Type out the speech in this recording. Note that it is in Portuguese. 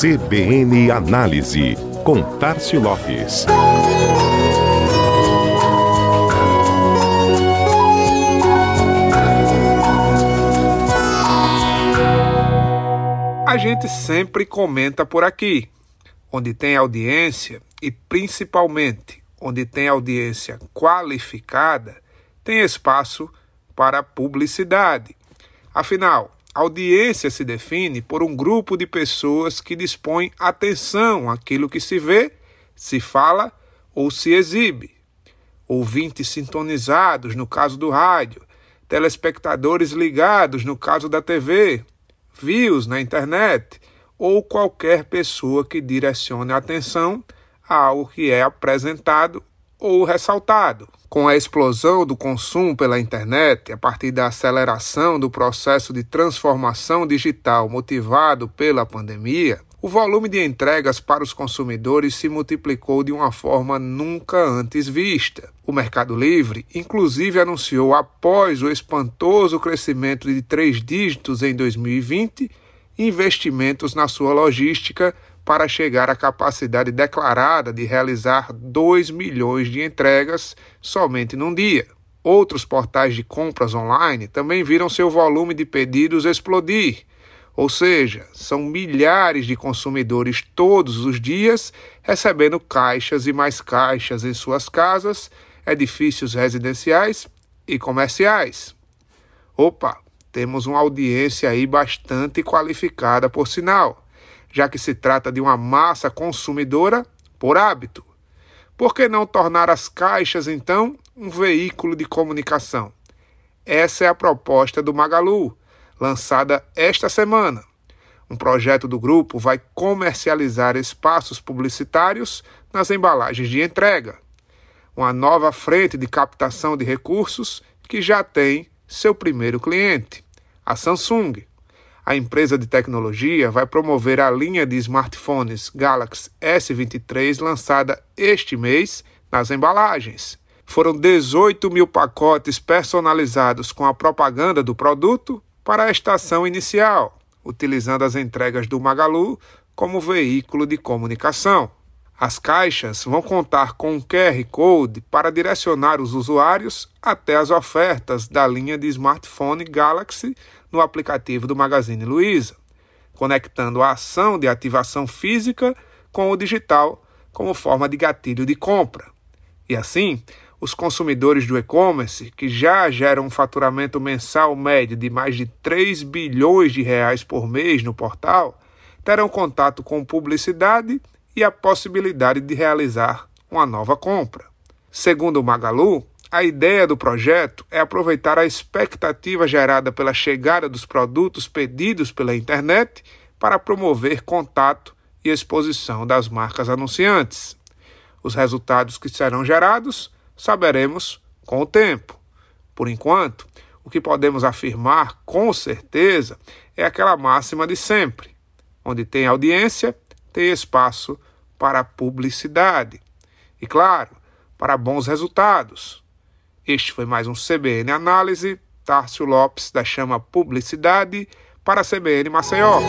CBN Análise, com Tarcio Lopes. A gente sempre comenta por aqui, onde tem audiência e principalmente onde tem audiência qualificada, tem espaço para publicidade. Afinal, audiência se define por um grupo de pessoas que dispõem atenção àquilo que se vê, se fala ou se exibe. Ouvintes sintonizados, no caso do rádio, telespectadores ligados, no caso da TV, views na internet. Ou qualquer pessoa que direcione a atenção a algo que é apresentado ou ressaltado. Com a explosão do consumo pela internet, a partir da aceleração do processo de transformação digital motivado pela pandemia, o volume de entregas para os consumidores se multiplicou de uma forma nunca antes vista. O Mercado Livre, inclusive, anunciou, após o espantoso crescimento de três dígitos em 2020, investimentos na sua logística para chegar à capacidade declarada de realizar 2 milhões de entregas somente num dia. Outros portais de compras online também viram seu volume de pedidos explodir, ou seja, são milhares de consumidores todos os dias recebendo caixas e mais caixas em suas casas, edifícios residenciais e comerciais. Opa, temos uma audiência aí bastante qualificada, por sinal já que se trata de uma massa consumidora por hábito. Por que não tornar as caixas, então, um veículo de comunicação? Essa é a proposta do Magalu, lançada esta semana. Um projeto do grupo vai comercializar espaços publicitários nas embalagens de entrega. Uma nova frente de captação de recursos que já tem seu primeiro cliente, a Samsung, a empresa de tecnologia vai promover a linha de smartphones Galaxy S23 lançada este mês nas embalagens. Foram 18 mil pacotes personalizados com a propaganda do produto para a estação inicial, utilizando as entregas do Magalu como veículo de comunicação. As caixas vão contar com um QR Code para direcionar os usuários até as ofertas da linha de smartphone Galaxy no aplicativo do Magazine Luiza, conectando a ação de ativação física com o digital como forma de gatilho de compra. E assim, os consumidores do e-commerce, que já geram um faturamento mensal médio de mais de 3 bilhões de reais por mês no portal, terão contato com publicidade e a possibilidade de realizar uma nova compra. Segundo o Magalu, a ideia do projeto é aproveitar a expectativa gerada pela chegada dos produtos pedidos pela internet para promover contato e exposição das marcas anunciantes. Os resultados que serão gerados saberemos com o tempo. Por enquanto, o que podemos afirmar com certeza é aquela máxima de sempre: onde tem audiência, tem espaço para publicidade. E claro, para bons resultados. Este foi mais um CBN Análise. Tárcio Lopes, da Chama Publicidade, para a CBN Maceió.